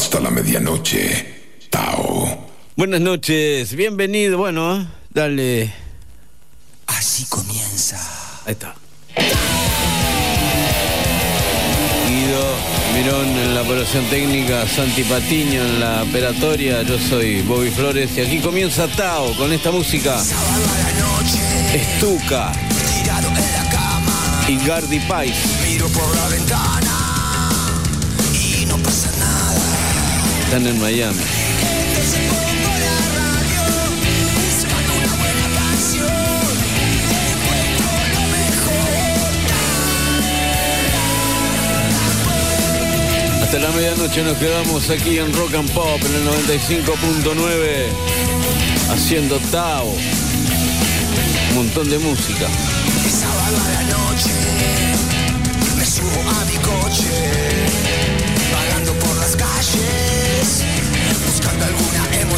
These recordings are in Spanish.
hasta la medianoche. Tao. Buenas noches, bienvenido. Bueno, dale. Así comienza. Ahí está. Guido Mirón en la operación técnica, Santi Patiño en la operatoria, yo soy Bobby Flores y aquí comienza Tao con esta música. Estuca. Y Gardi Pais. Miro por la ventana Están en Miami. Hasta la medianoche nos quedamos aquí en Rock and Pop en el 95.9 haciendo Tao. Un montón de música.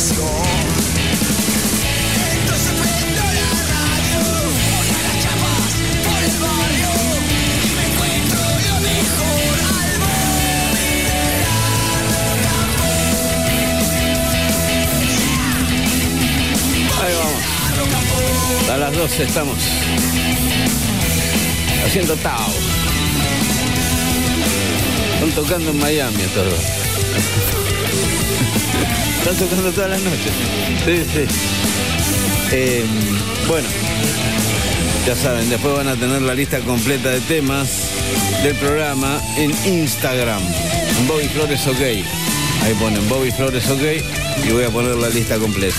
A las 12 estamos haciendo Tao. Están tocando en Miami estos dos. Están tocando todas las noches. Sí, sí. Eh, bueno, ya saben, después van a tener la lista completa de temas del programa en Instagram. Bobby Flores OK. Ahí ponen Bobby Flores OK y voy a poner la lista completa.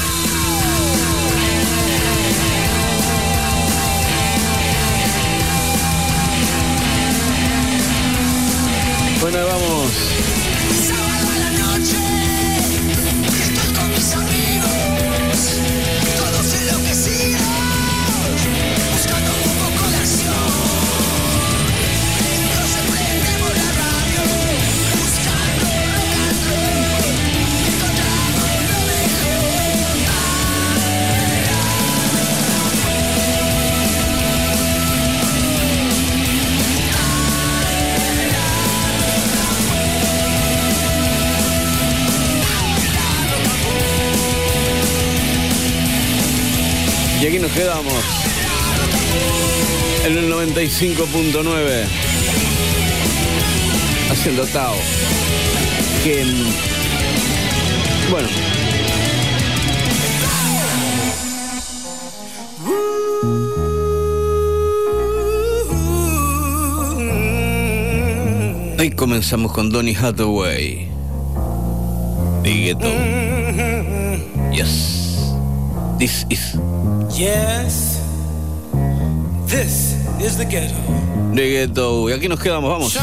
Quedamos. En el 95.9. Haciendo Tao. Que. Bueno. Hoy comenzamos con Donny Hathaway. Big. Yes. This is Yes, this is the ghetto. The Ghetto. Y aquí nos quedamos, vamos.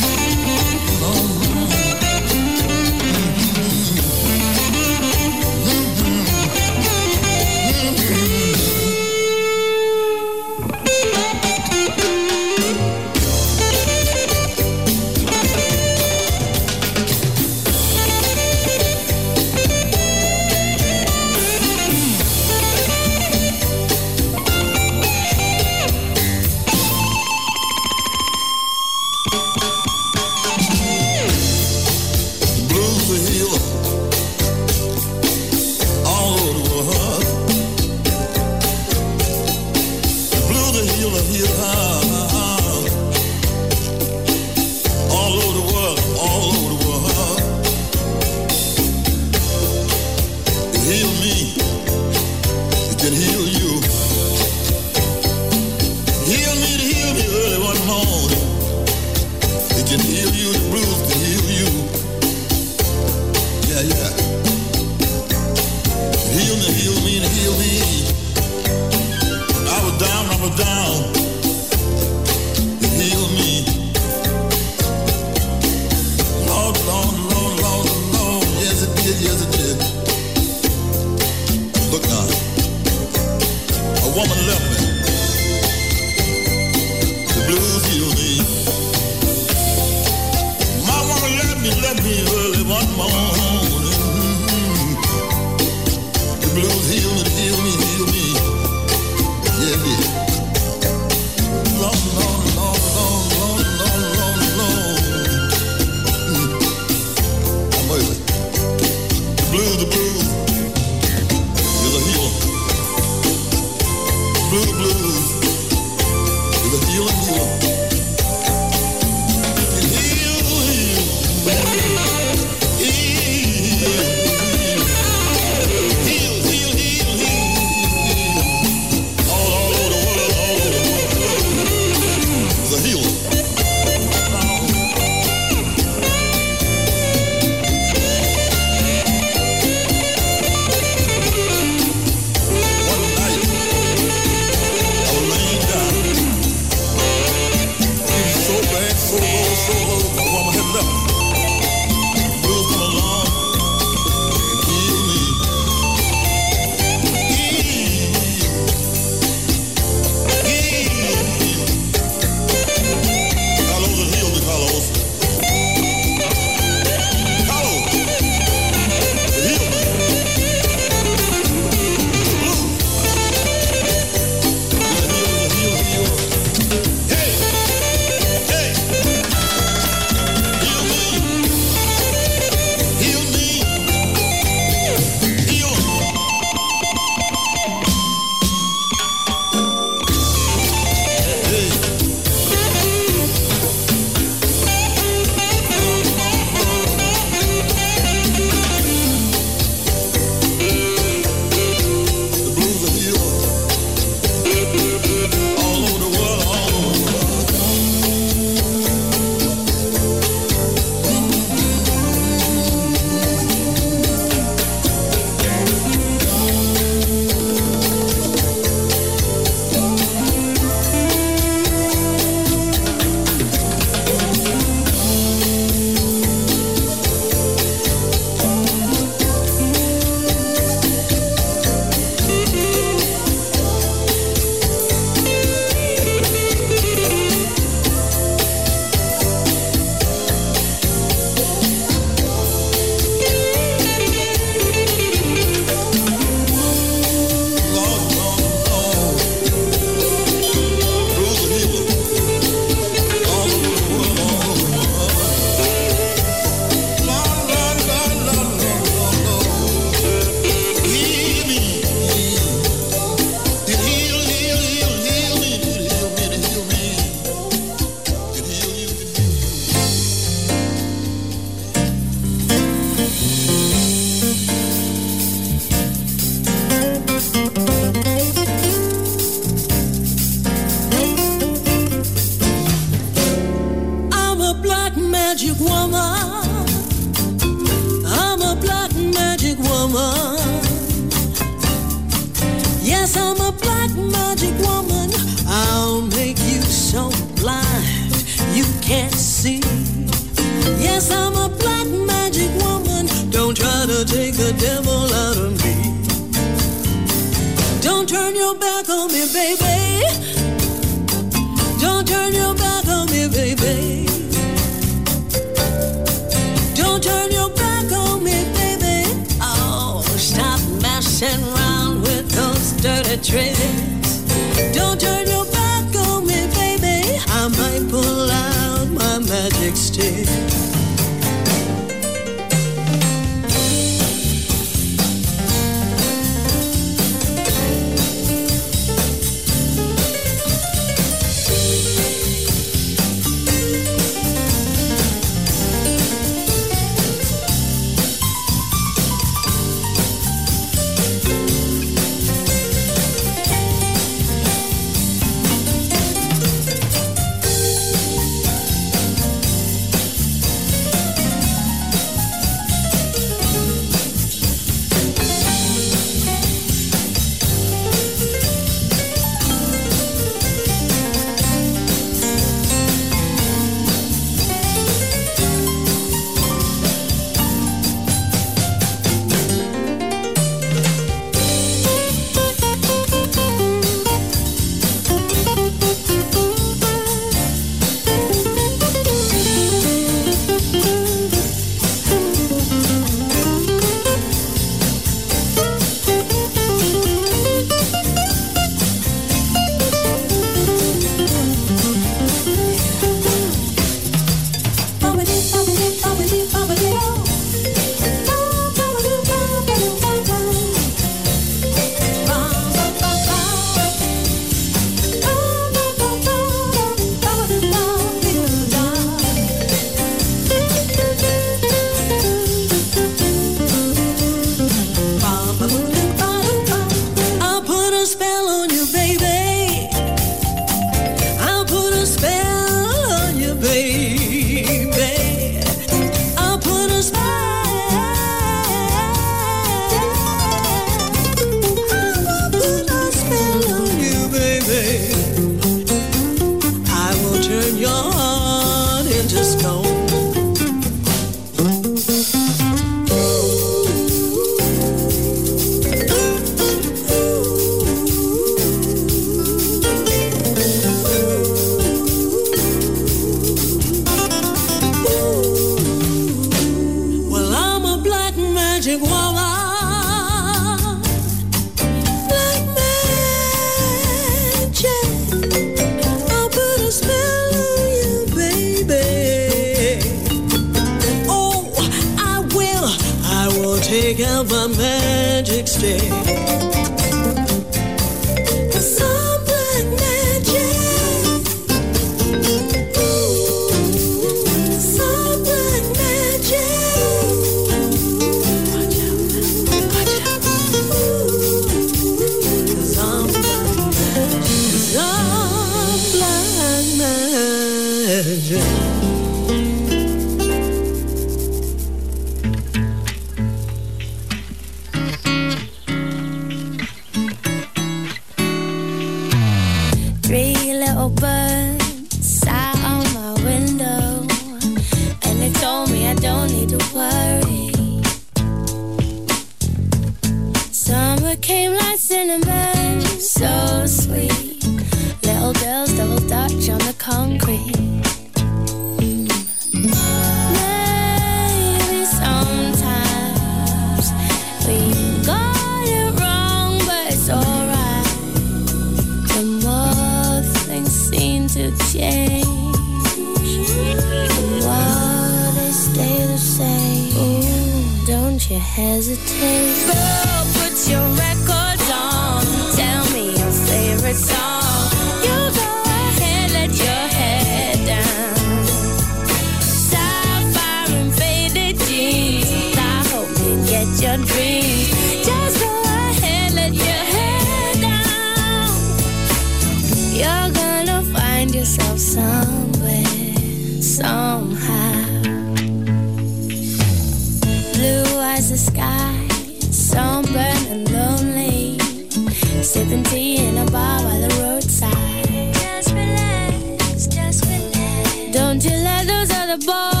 Don't you let those other boys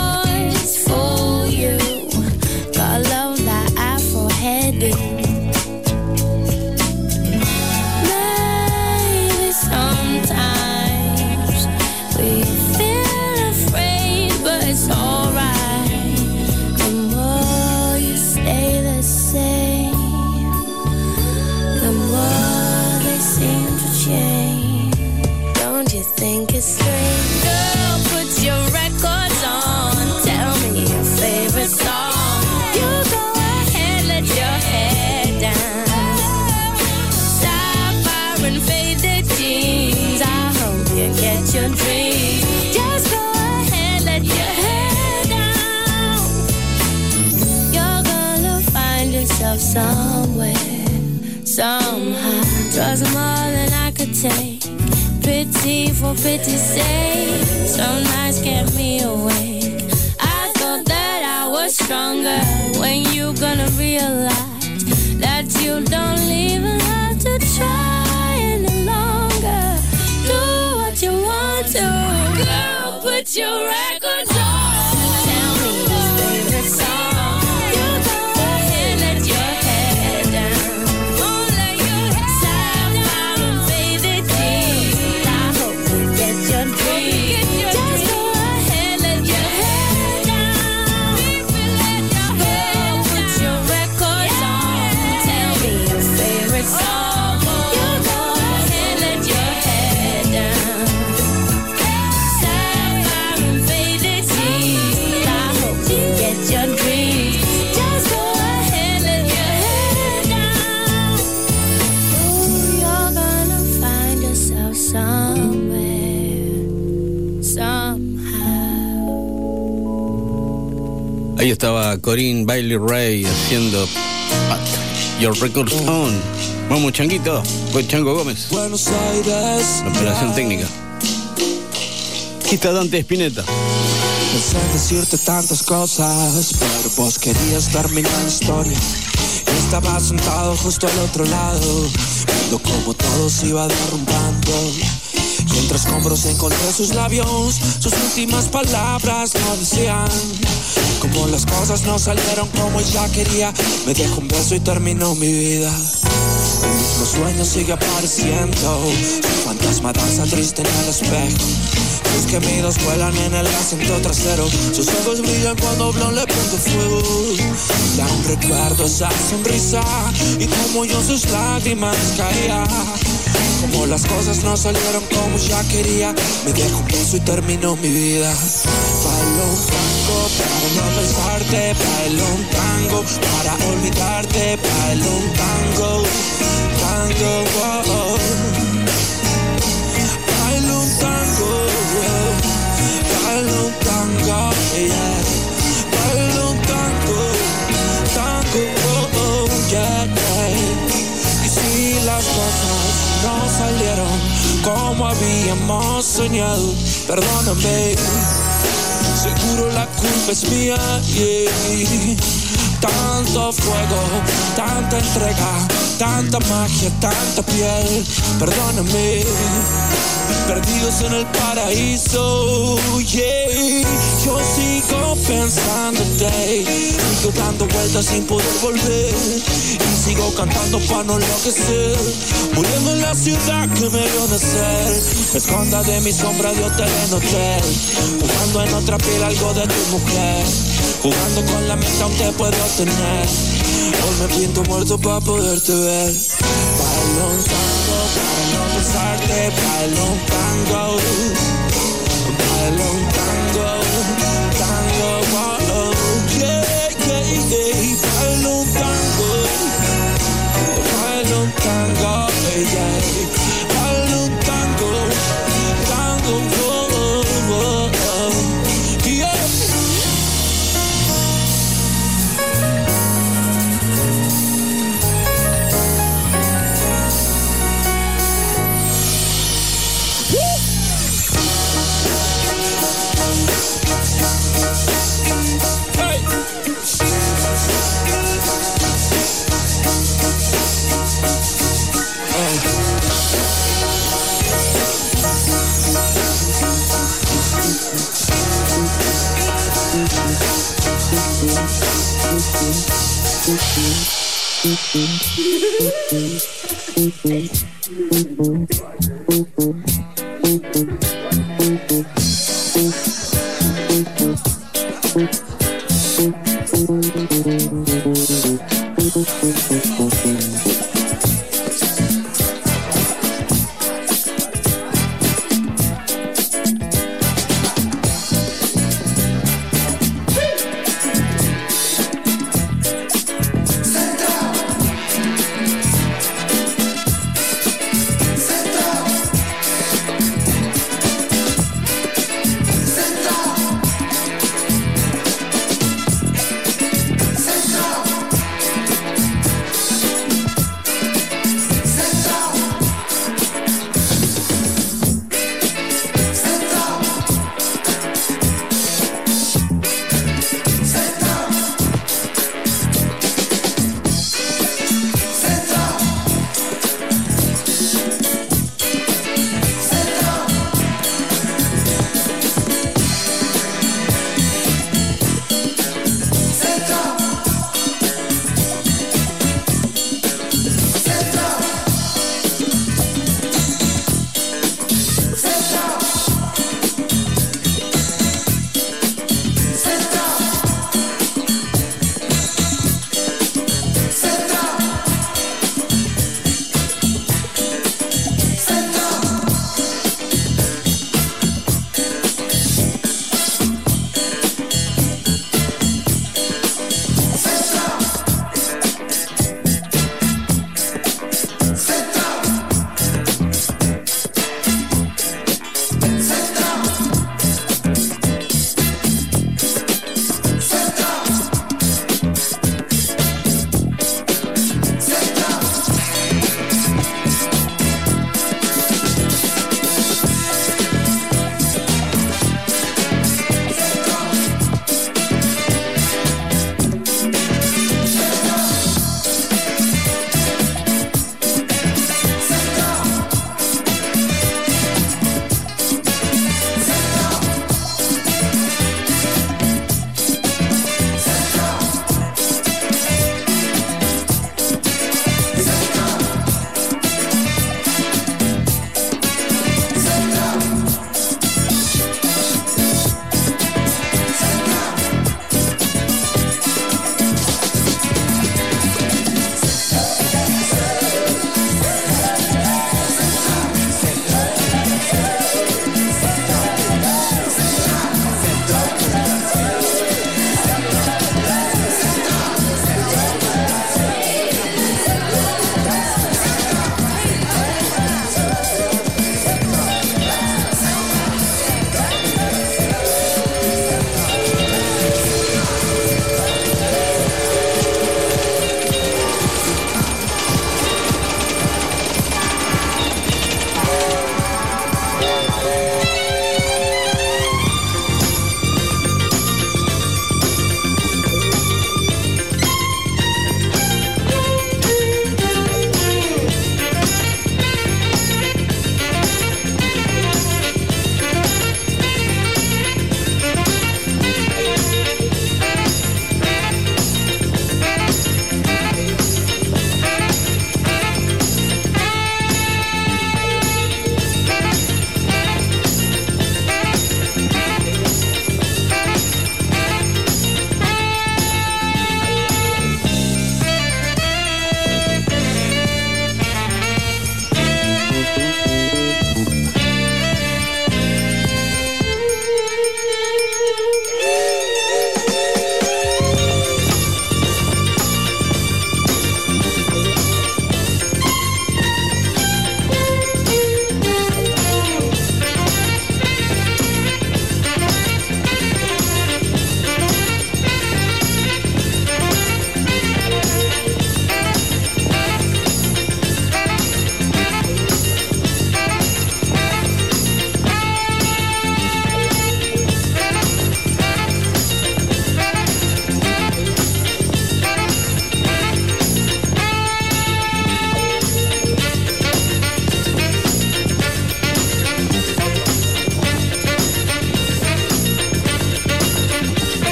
take. Pity for pity's sake. Some nights kept me awake. I thought that I was stronger. When you gonna realize that you don't even have to try any longer? Do what you want to. Girl, put your records Ahí estaba Corinne Bailey Ray haciendo Your Records On. Vamos, Changuito. Fue Chango Gómez. Buenos Aires. La operación técnica. Aquí está Dante Spinetta. Pensé en decirte tantas cosas, pero vos querías terminar la historia. Estaba sentado justo al otro lado, viendo cómo todo se iba derrumbando. Y entre escombros encontré sus labios, sus últimas palabras no decían. Como las cosas no salieron como ella quería, me dejó un beso y terminó mi vida. El mismo sueño sigue apareciendo, su fantasma danza triste en el espejo. Sus gemidos vuelan en el asiento trasero, sus ojos brillan cuando Blon le prende fuego. Y aún recuerdo esa sonrisa y como yo sus lágrimas caía. Como las cosas no salieron como ya quería, me dejó un beso y terminó mi vida. Tango para no pensarte, bailo un tango para olvidarte, bailo un tango, tango, oh, oh. Bailo un tango, bailo un tango, yeah. Bailo un tango, tango, oh, oh, yeah, yeah. Si las cosas no salieron como habíamos soñado, perdóname. Seguro la culpa es mía. Tanto fuego, tanta entrega, tanta magia, tanta piel. Perdóname, perdidos en el paraíso, yeah. Yo sigo pensándote, sigo dando vueltas sin poder volver. Y sigo cantando para no enloquecer, muriendo en la ciudad que me vio nacer. Me esconda de mi sombra de hotel en hotel, jugando en otra piel algo de tu mujer. Jugando con la mente aún te puedo tener Hoy me pinto muerto para poderte ver. Tango para no pensarte Bailo un tango Bailo un tango Tango, oh, yeah, yeah, yeah Bailo un tango Bailo un tango, yeah Thank you.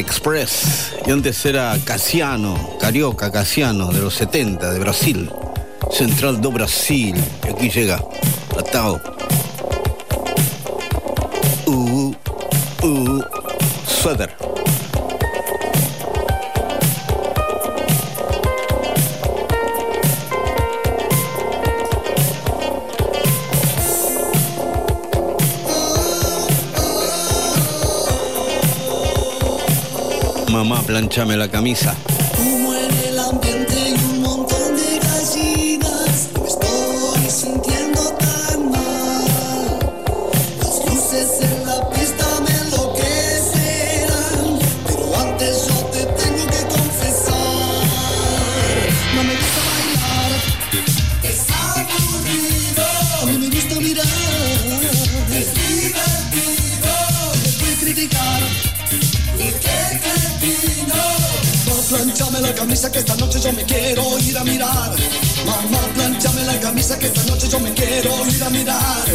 Express. Y antes era Casiano, Carioca Casiano, de los 70, de Brasil. Central do Brasil. Y aquí llega Atao. Uh, uh, Suéter. planchame la camisa. Amiga. me dar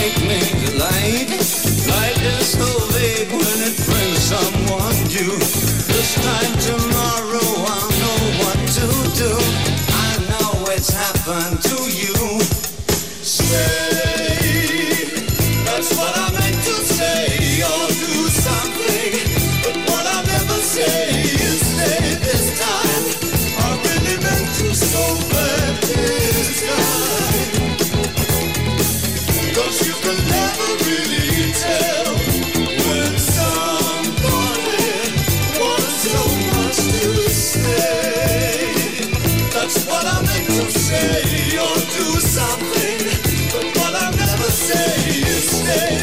make me light. Light is so vague when it brings someone new. This time to say or do something, but what I'll never say, is stay.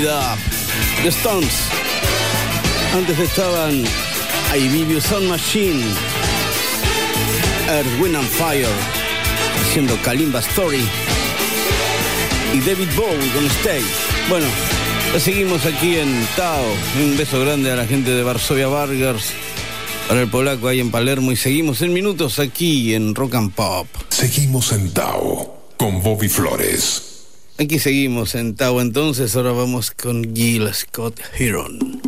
The Stones. Antes estaban I Give You Sun Machine. Earth, Wind and Fire. Haciendo Kalimba Story. Y David Bowie con Stay. Bueno, seguimos aquí en Tao. Un beso grande a la gente de Varsovia Burgers. Para el polaco ahí en Palermo. Y seguimos en minutos aquí en Rock and Pop. Seguimos en Tao con Bobby Flores. Aquí seguimos en Tao entonces, ahora vamos con Gil Scott Heron.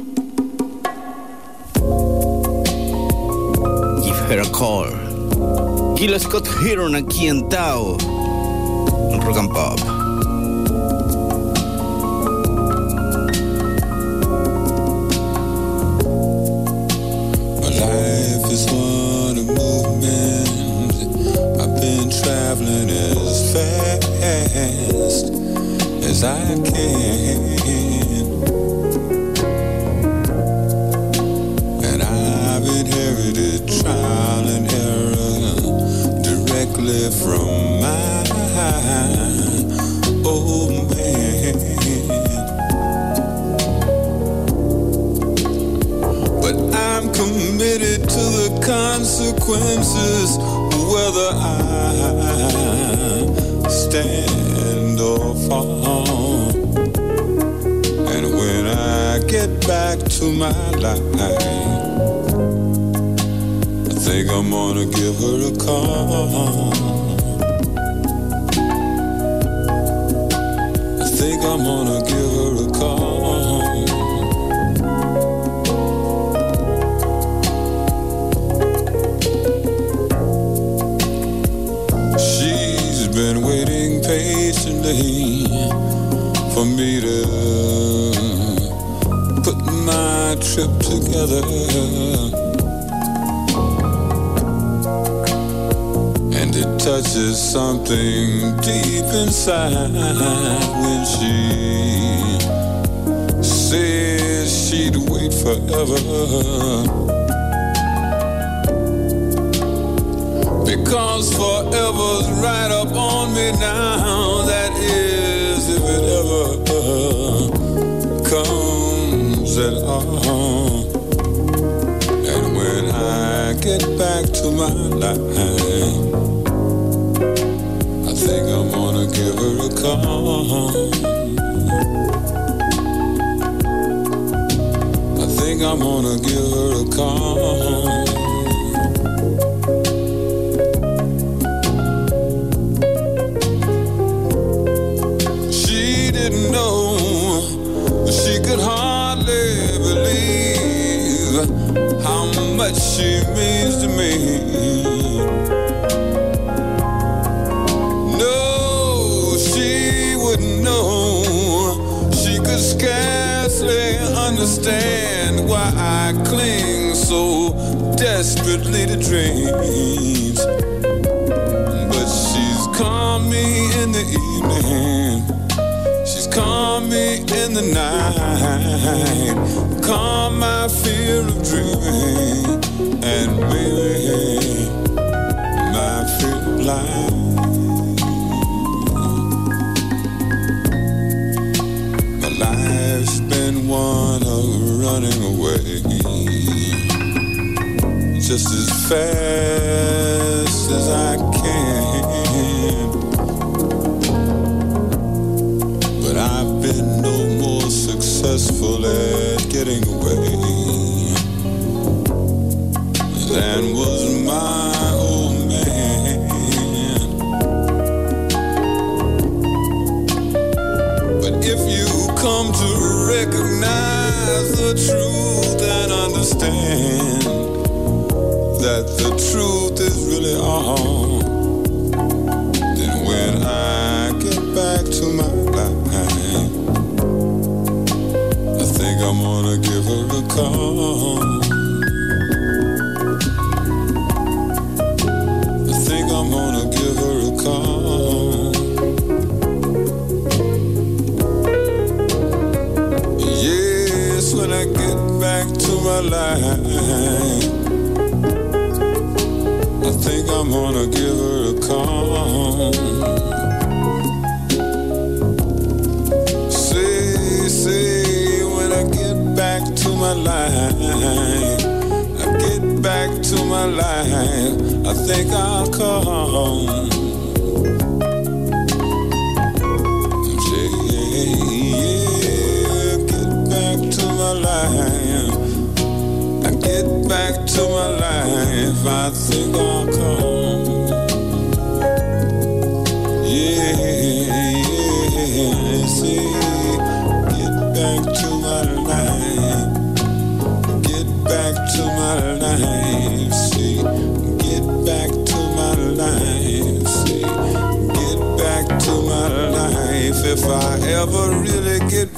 Give her a call. Gil Scott Heron aquí en. En Rock and Pop. Is one of movement. I've been traveling as fast as I can. And I've inherited trial and error directly from my old man. But I'm committed to the consequences, whether I stand fall. And when I get back to my life, I think I'm gonna give her a call. I think I'm gonna give her a call. She's been waiting patiently for me to put my trip together. And it touches something deep inside when she says she'd wait forever. Because forever's right up on me now. That is, if it ever comes at all. And when I get back to my life, I think I'm gonna give her a call. I think I'm gonna give her a call. Didn't know she could hardly believe how much she means to me. No, she wouldn't know. She could scarcely understand why I cling so desperately to dreams. In the night. Calm my fear of dreaming. And maybe my fear. My life's been one of running away. Just as fast as I can. But I've been no successful at getting away than was my old man. But if you come to recognize the truth and understand that the truth is really all, I'm gonna give her a call. I think I'm gonna give her a call. Yes, when I get back to my life, I think I'm gonna give her a call. my life, I think I'll come home. Yeah, get back to my life. I get back to my life. I think I'll come. Home. Yeah, yeah, see, get back to my life. Get back to my life. if I ever really get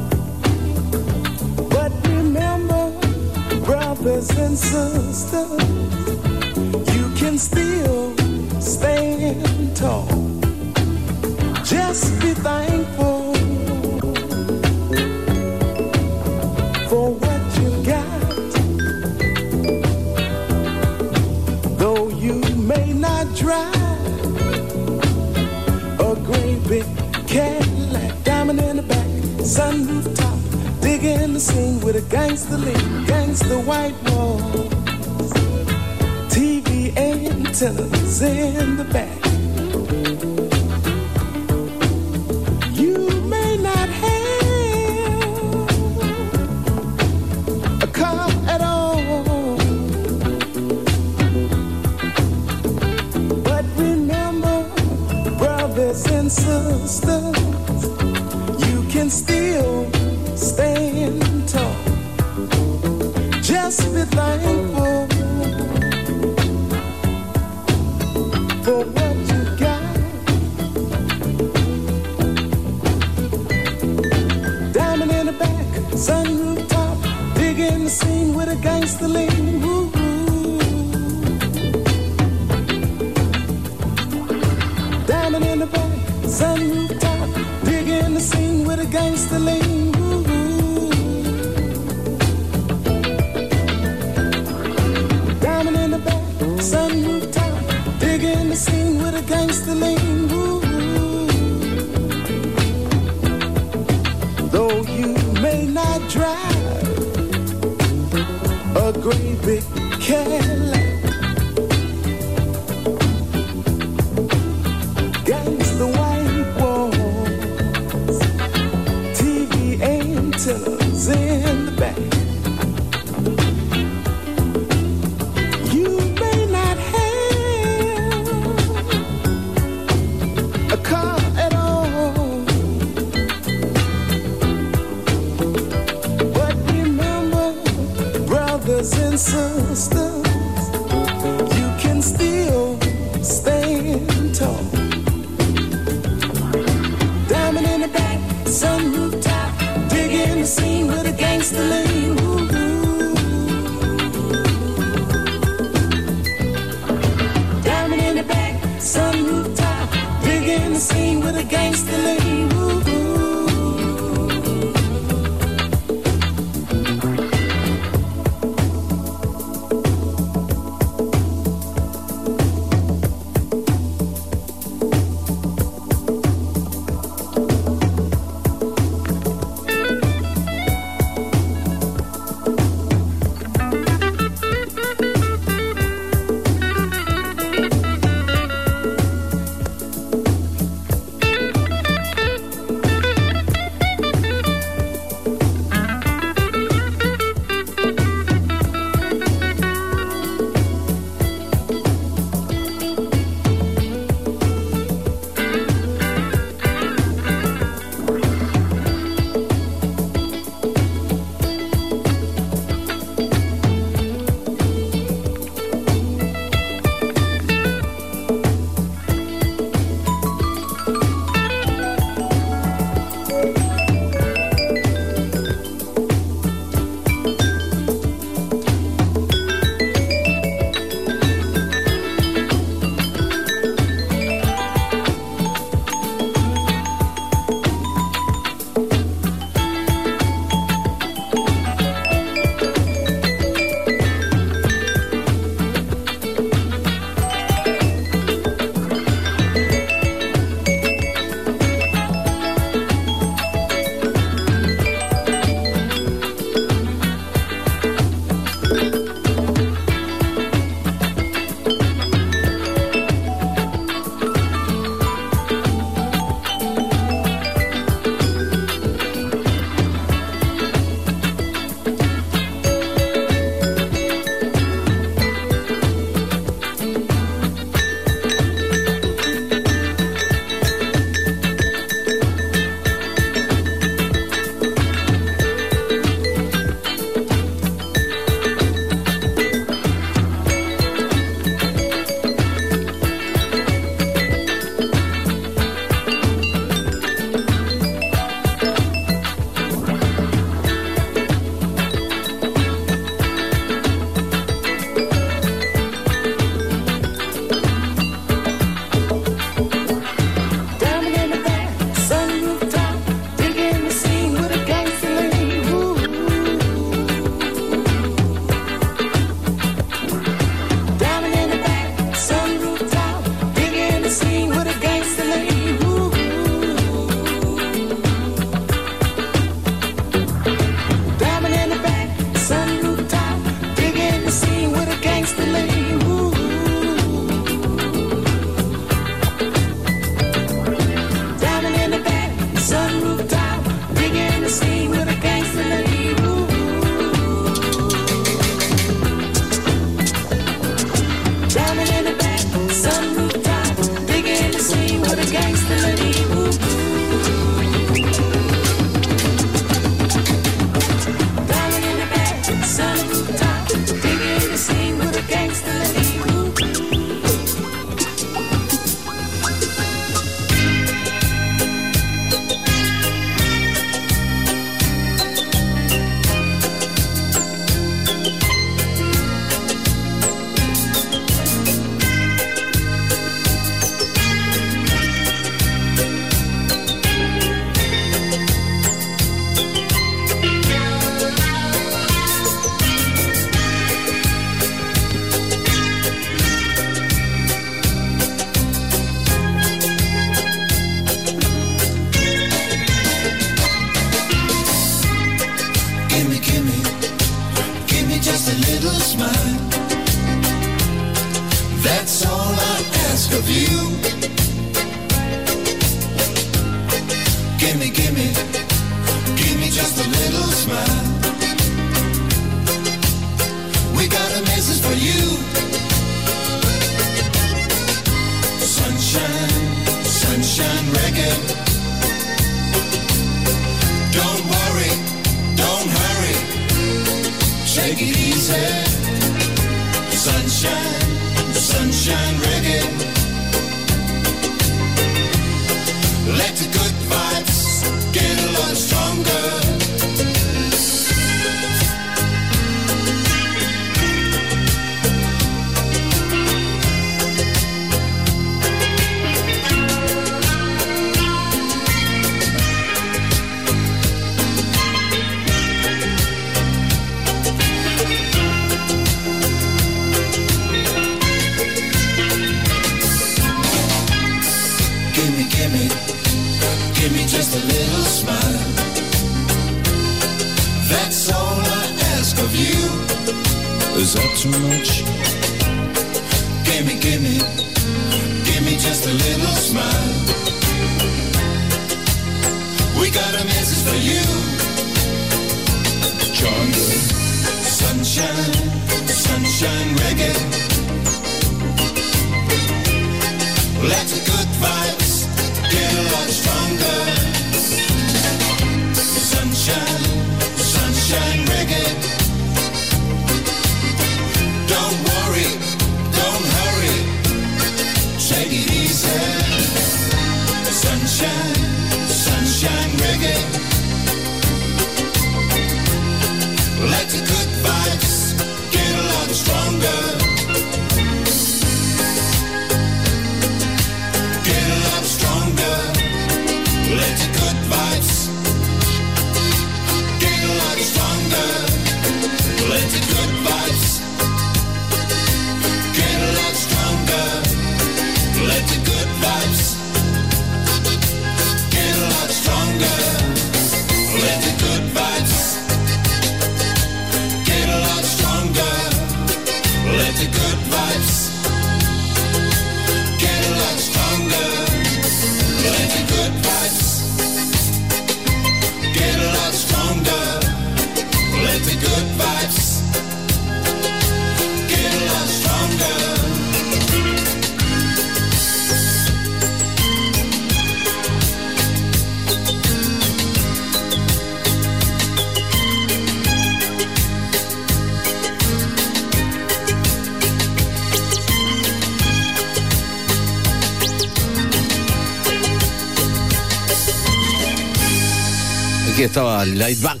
Aquí estaba Lightback,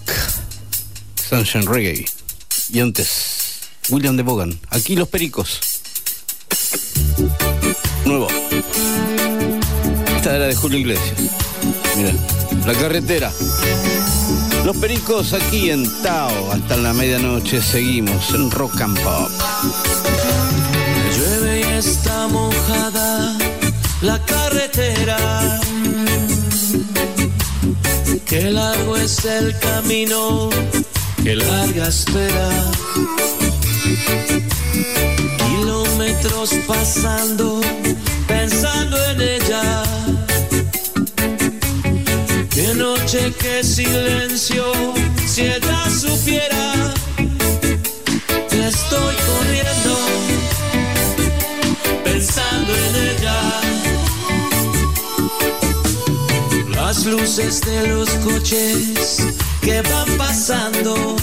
Sunshine Reggae. Y antes, William de Bogan. Aquí los pericos. Nuevo. Esta era de Julio Iglesias. Mira, la carretera. Los pericos aquí en Tao. Hasta la medianoche seguimos en Rock and Pop. Llueve y está mojada la carretera. Qué largo es el camino, qué larga espera. Kilómetros pasando, pensando en ella. Qué noche, qué silencio, si ella supiera que estoy corriendo Las luces de los coches que van pasando.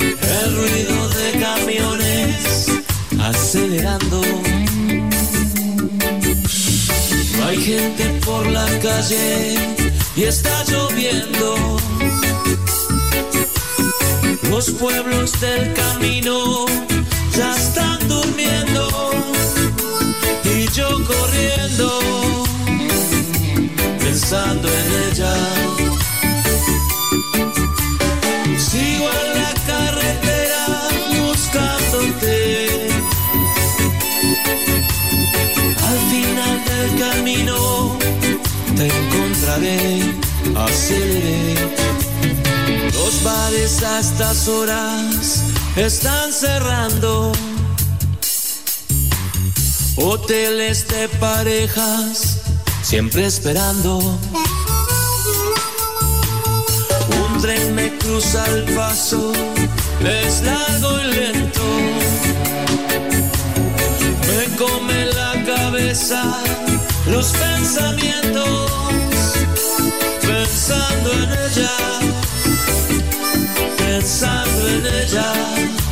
El ruido de camiones acelerando. Hay gente por la calle y está lloviendo. Los pueblos del camino ya están durmiendo y yo corriendo pensando en ella. Sigo en la carretera buscándote. Al final del camino te encontraré, aceleré. Los bares a estas horas están cerrando. Hoteles de parejas siempre esperando. Un tren me cruza el paso, es largo y lento. Me come la cabeza los pensamientos, pensando en ella, pensando en ella.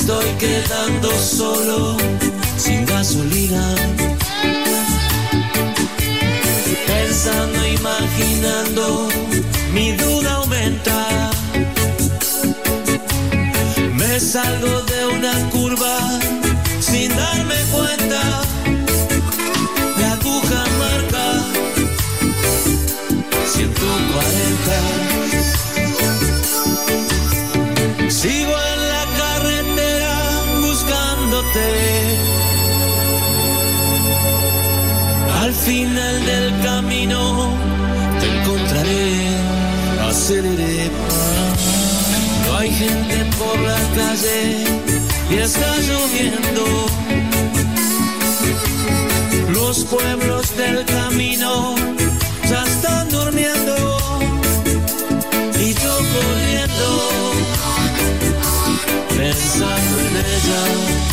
estoy quedando solo, sin gasolina. Pensando, imaginando, mi duda aumenta. Me salgo de una curva gente por la calle y está lloviendo. Los pueblos del camino ya están durmiendo y yo corriendo pensando en ella.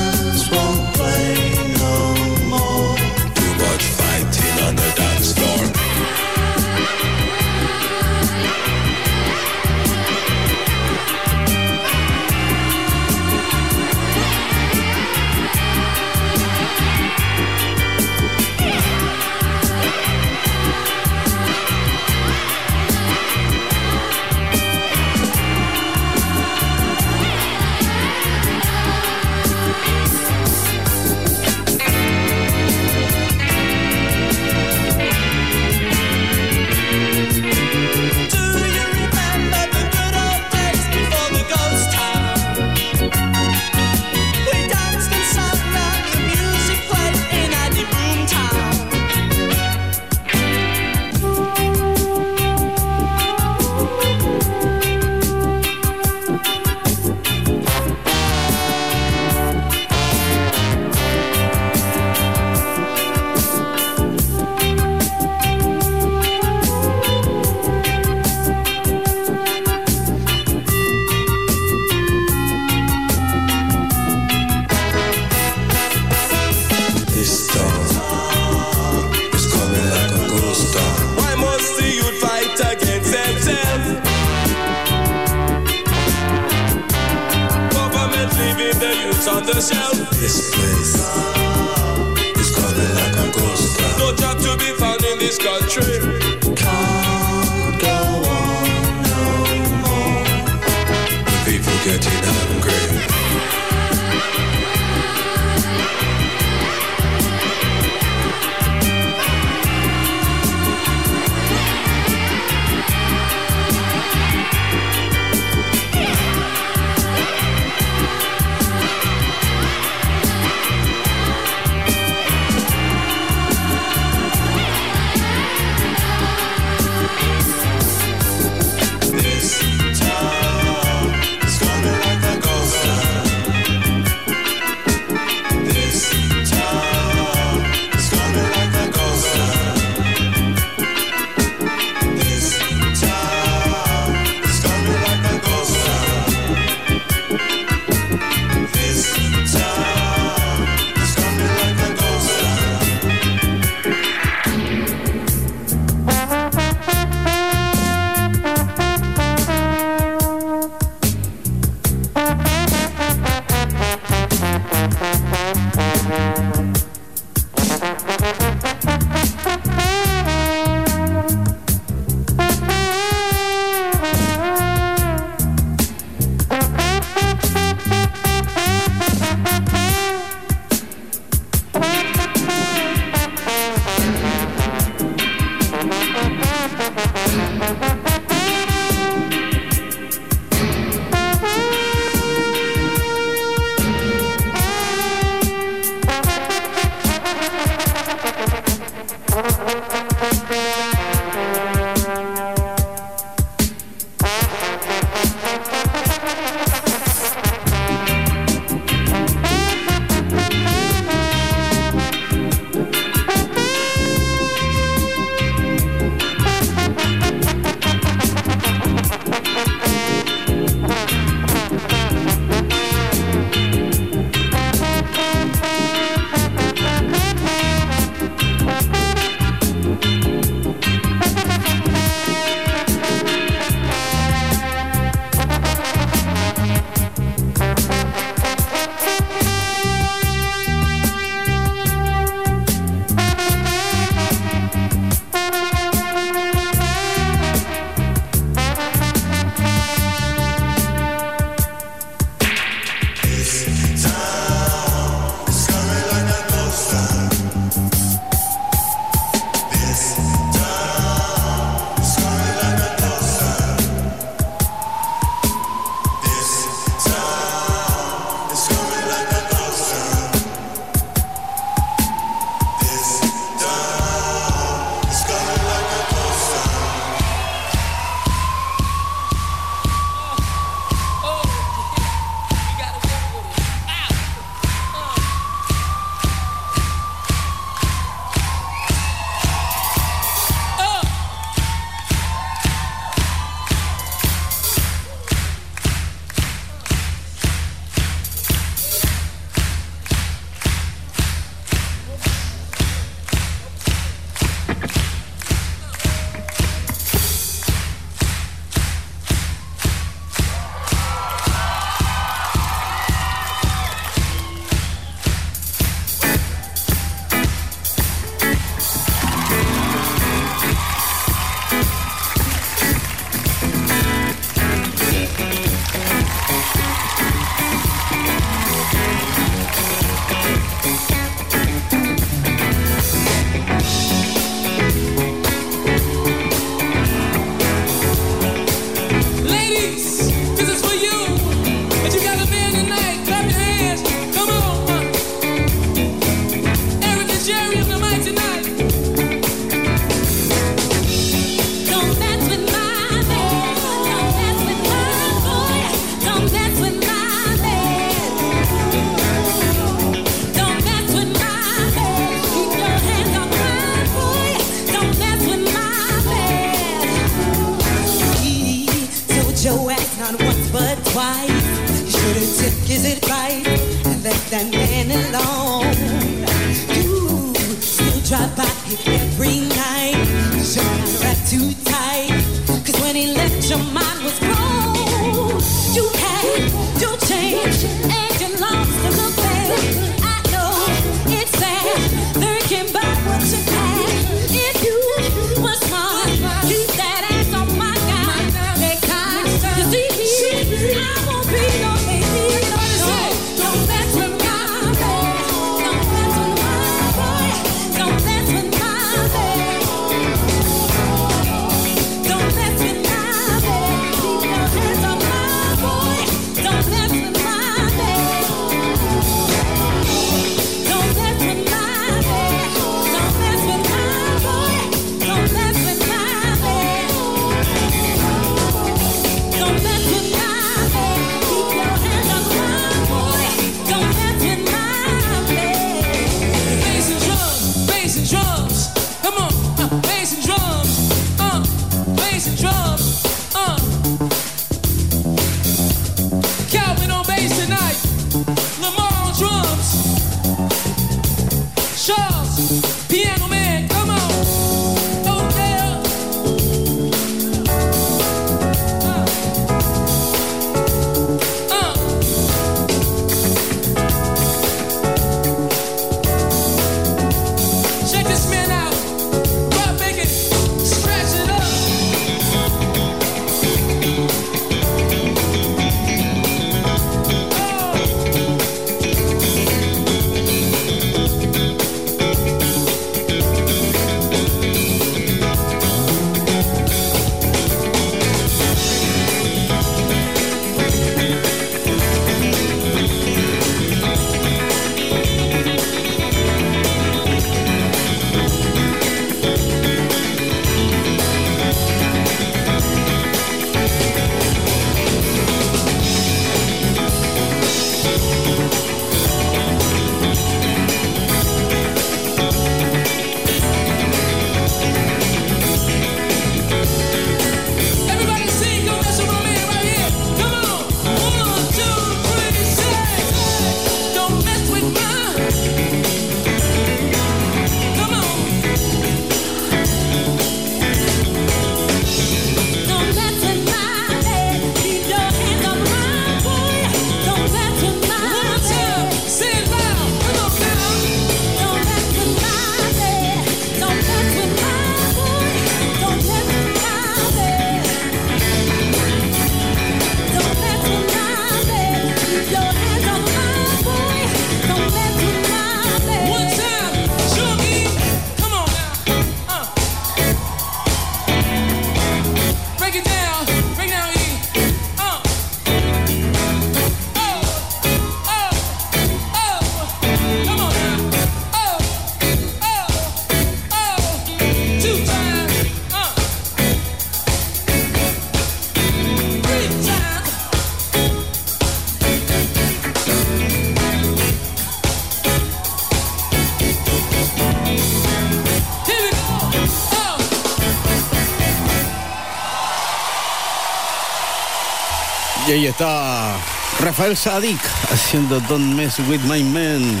Y ahí está Rafael Sadik haciendo Don't Mess With My Men.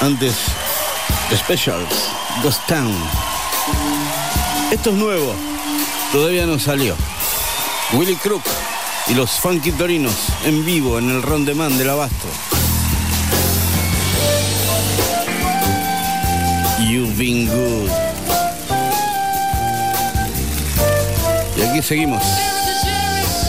Antes, Specials, Ghost Town. Esto es nuevo, todavía no salió. Willy Crook y los Funky Torinos en vivo en el Ron de Man del Abasto. You've been good. Y aquí seguimos.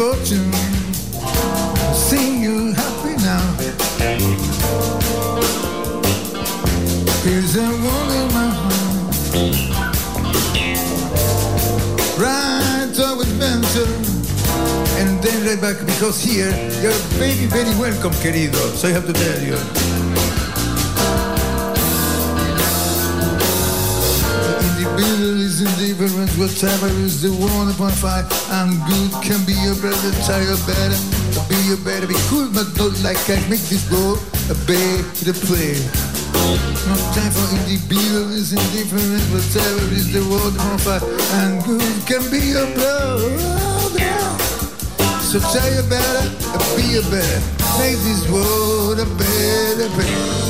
fortune. Seeing you happy now. Here's a one in my heart. Rides always adventure, And then right back because here you're very, very welcome, querido. So I have to tell you. Is indifferent, whatever is the one upon five. I'm good, can be your brother, try your better. Be your better, be cool, but not like I make this go a better play. No time for individual is indifferent, whatever is the world upon five. I'm good, can be your brother. So try your better, be your better. Make this world a better place.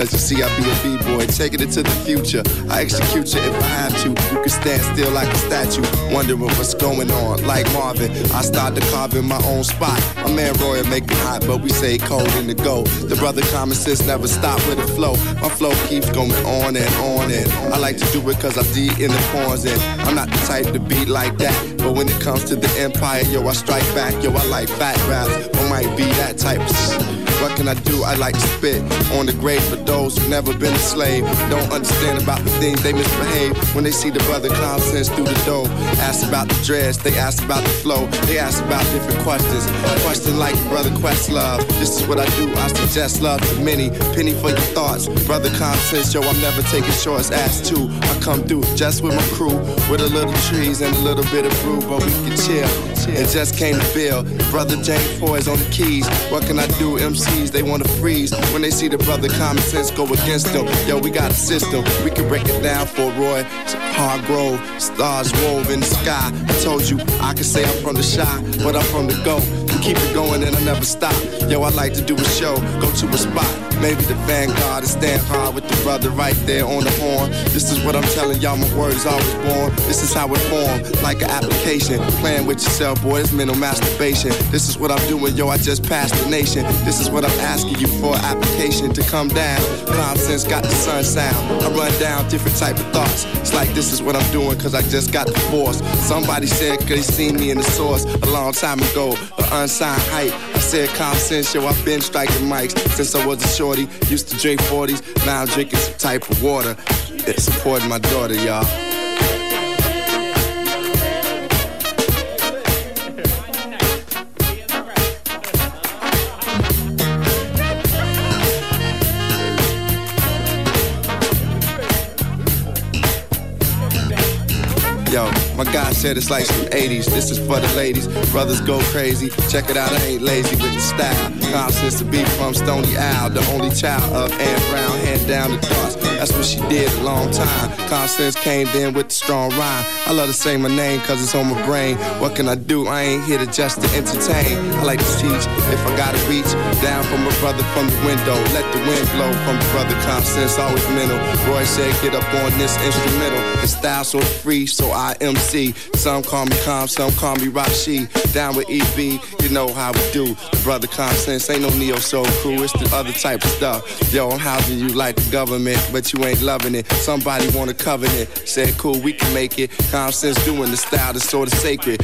Cause you see I be a B-boy. Taking it to the future, I execute you if I have to. You can stand still like a statue, wondering what's going on. Like Marvin, I started carving my own spot. My man Roy make it hot, but we say cold in the go. The brother common sense never stop with the flow. My flow keeps going on and on and on. I like to do it cause I D in the pawns and I'm not the type to beat like that. But when it comes to the empire, yo, I strike back. Yo, I like fat or might be that type. What can I do? I like to spit on the grave those who've never been a slave. Don't understand about the things they misbehave when they see the brother common sense through the door. Ask about the dress, they ask about the flow, they ask about different questions. Question like brother quest love. This is what I do. I suggest love to many. Penny for your thoughts, brother sense. Yo, I'm never taking shorts. Ass two, I come through just with my crew, with a little trees and a little bit of brew, but we can chill. It just came to feel. Brother James Foy's on the keys. What can I do? MCs, they wanna freeze when they see the brother common sense go against them. Yo, we got a system. We can break it down for Roy. Hargrove, stars wove in the sky. I told you I can say I'm from the shy, but I'm from the go. Keep it going and I never stop. Yo, I like to do a show, go to a spot. Maybe the vanguard and stand hard with the brother right there on the horn. This is what I'm telling y'all, my word is always born. This is how it formed, like an application. Playing with yourself, boy, it's mental masturbation. This is what I'm doing, yo, I just passed the nation. This is what I'm asking you for, application to come down. Common sense got the sun sound. I run down different type of thoughts. It's like this is what I'm doing, cause I just got the force. Somebody said, cause they seen me in the source a long time ago. Unsigned hype. I said common sense, yo, I've been striking mics since I was a shorty. Used to drink 40s, now I'm drinking some type of water. It's supporting my daughter, y'all. My guy said it's like some 80s. This is for the ladies. Brothers go crazy. Check it out, I ain't lazy with the style. Constance to be from Stony Owl, the only child of Ann Brown, hand down the cross. That's what she did a long time. Constance came in with the strong rhyme. I love to say my name cause it's on my brain. What can I do? I ain't here to just to entertain. I like to teach if I gotta reach down from a brother from the window. Let the wind blow from the brother Constance, always mental. Roy said, get up on this instrumental. The style so free, so I MC. Some call me Calm, some call me Rashi. Down with EB, you know how we do. The brother Constance ain't no neo soul crew, it's the other type of stuff. Yo, I'm housing you like the government, but you ain't loving it. Somebody want a covenant. Said, cool, we can make it. Constance doing the style that's sort of sacred.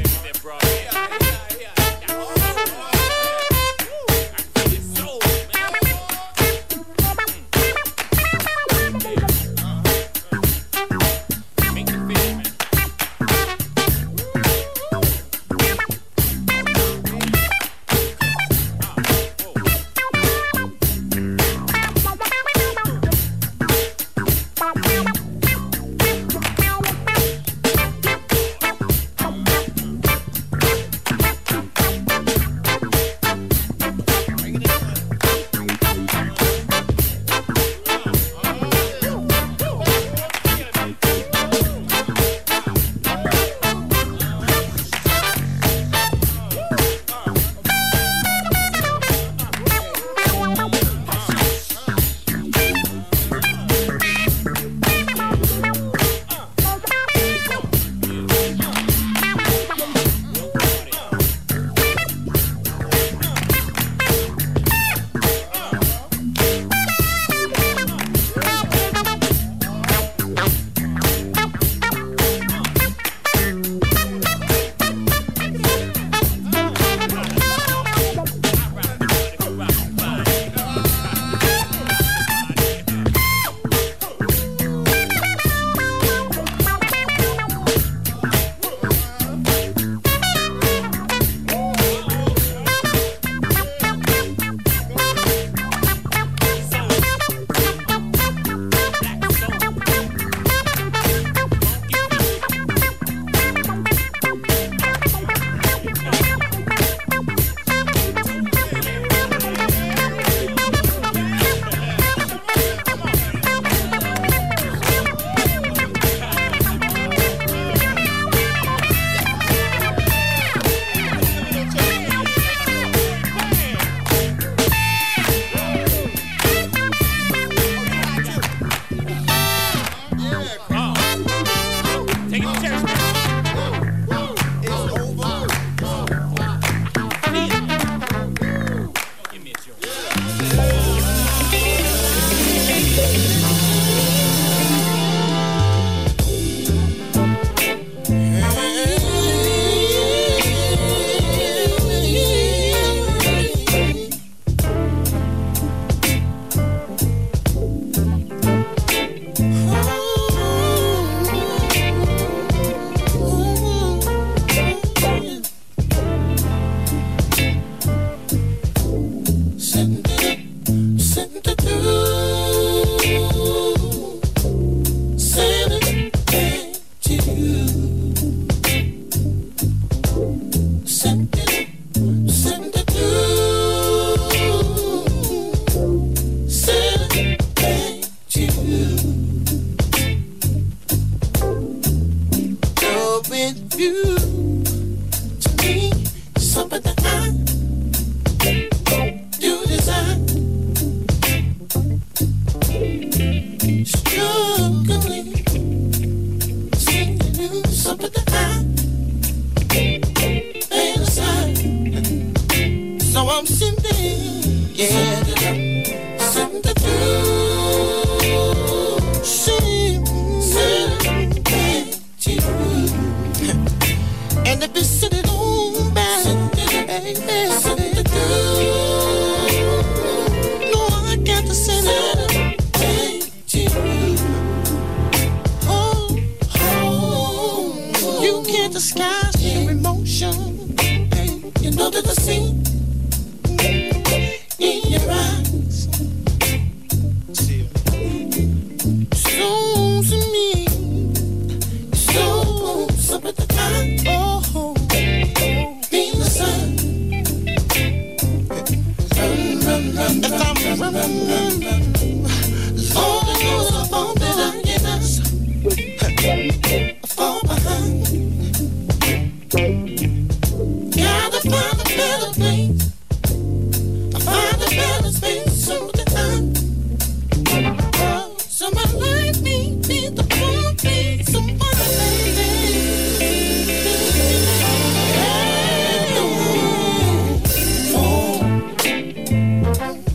Bye.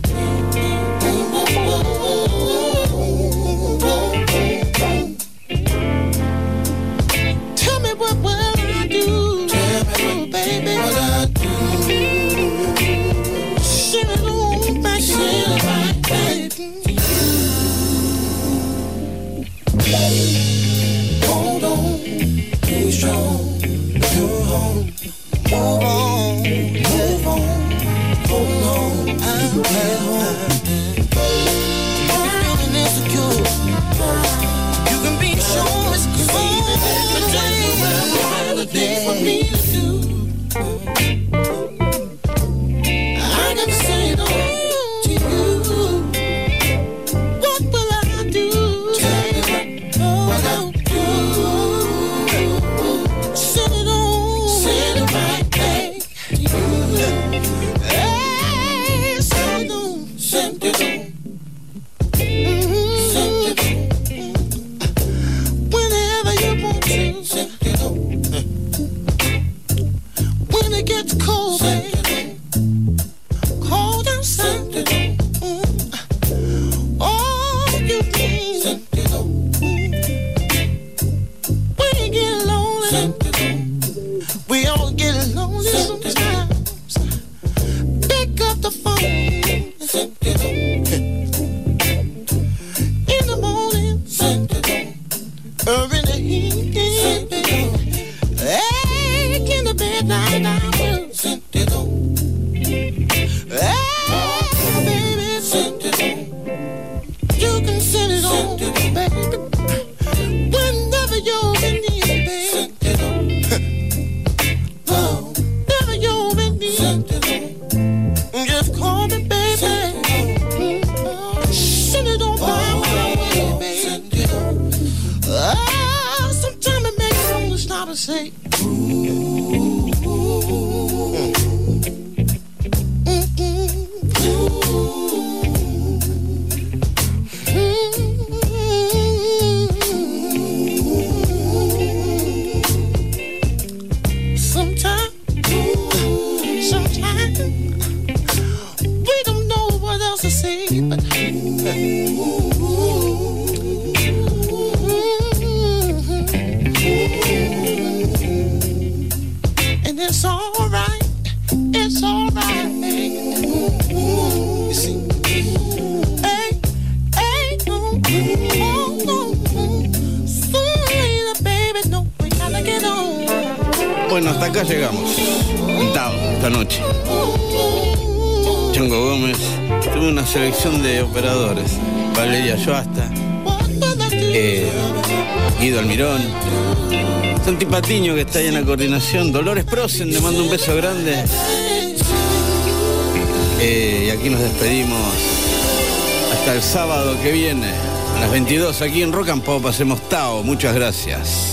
está ahí en la coordinación. Dolores Prosen, le mando un beso grande. Eh, y aquí nos despedimos hasta el sábado que viene, a las 22, aquí en Rock and hacemos Tao. Muchas gracias.